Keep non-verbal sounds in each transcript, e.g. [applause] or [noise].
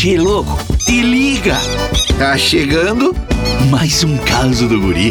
Che, louco, te liga! Tá chegando mais um caso do guri.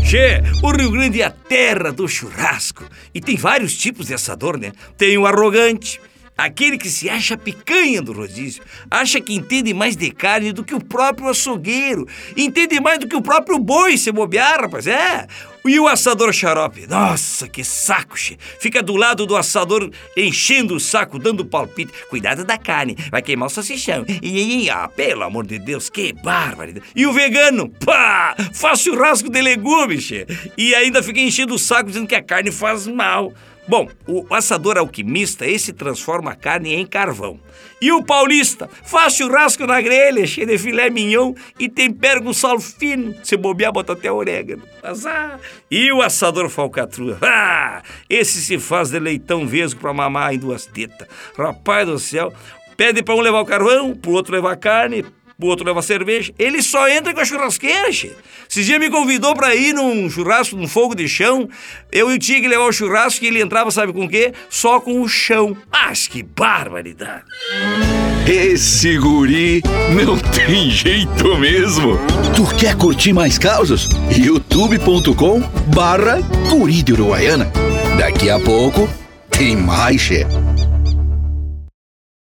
Che, o Rio Grande é a terra do churrasco. E tem vários tipos de assador, né? Tem o arrogante, aquele que se acha picanha do rodízio, acha que entende mais de carne do que o próprio açougueiro, entende mais do que o próprio boi se bobear, rapaz, é. E o assador xarope? Nossa, que saco, che. Fica do lado do assador enchendo o saco, dando palpite. Cuidado da carne, vai queimar o salsichão. E, ah, pelo amor de Deus, que bárbaro. E o vegano? Pá, faz churrasco de legumes, che. E ainda fica enchendo o saco dizendo que a carne faz mal. Bom, o assador alquimista, esse transforma a carne em carvão. E o paulista faz churrasco na grelha, cheio de filé mignon e tempera com sal fino. Se bobear, bota até orégano. Azar. E o assador falcatrua? [laughs] Ah, esse se faz de leitão vesgo pra mamar em duas tetas. Rapaz do céu, pede pra um levar o carvão, pro outro levar a carne, o outro leva cerveja. Ele só entra com a churrasqueira, che. Dias me convidou pra ir num churrasco, num fogo de chão. Eu tinha que levar o churrasco e ele entrava, sabe com o quê? Só com o chão. Mas que barbaridade! Esse guri não [laughs] tem jeito mesmo. Tu quer curtir mais causas? youtube.com barra guri de Uruguaiana. Daqui a pouco tem mais, che.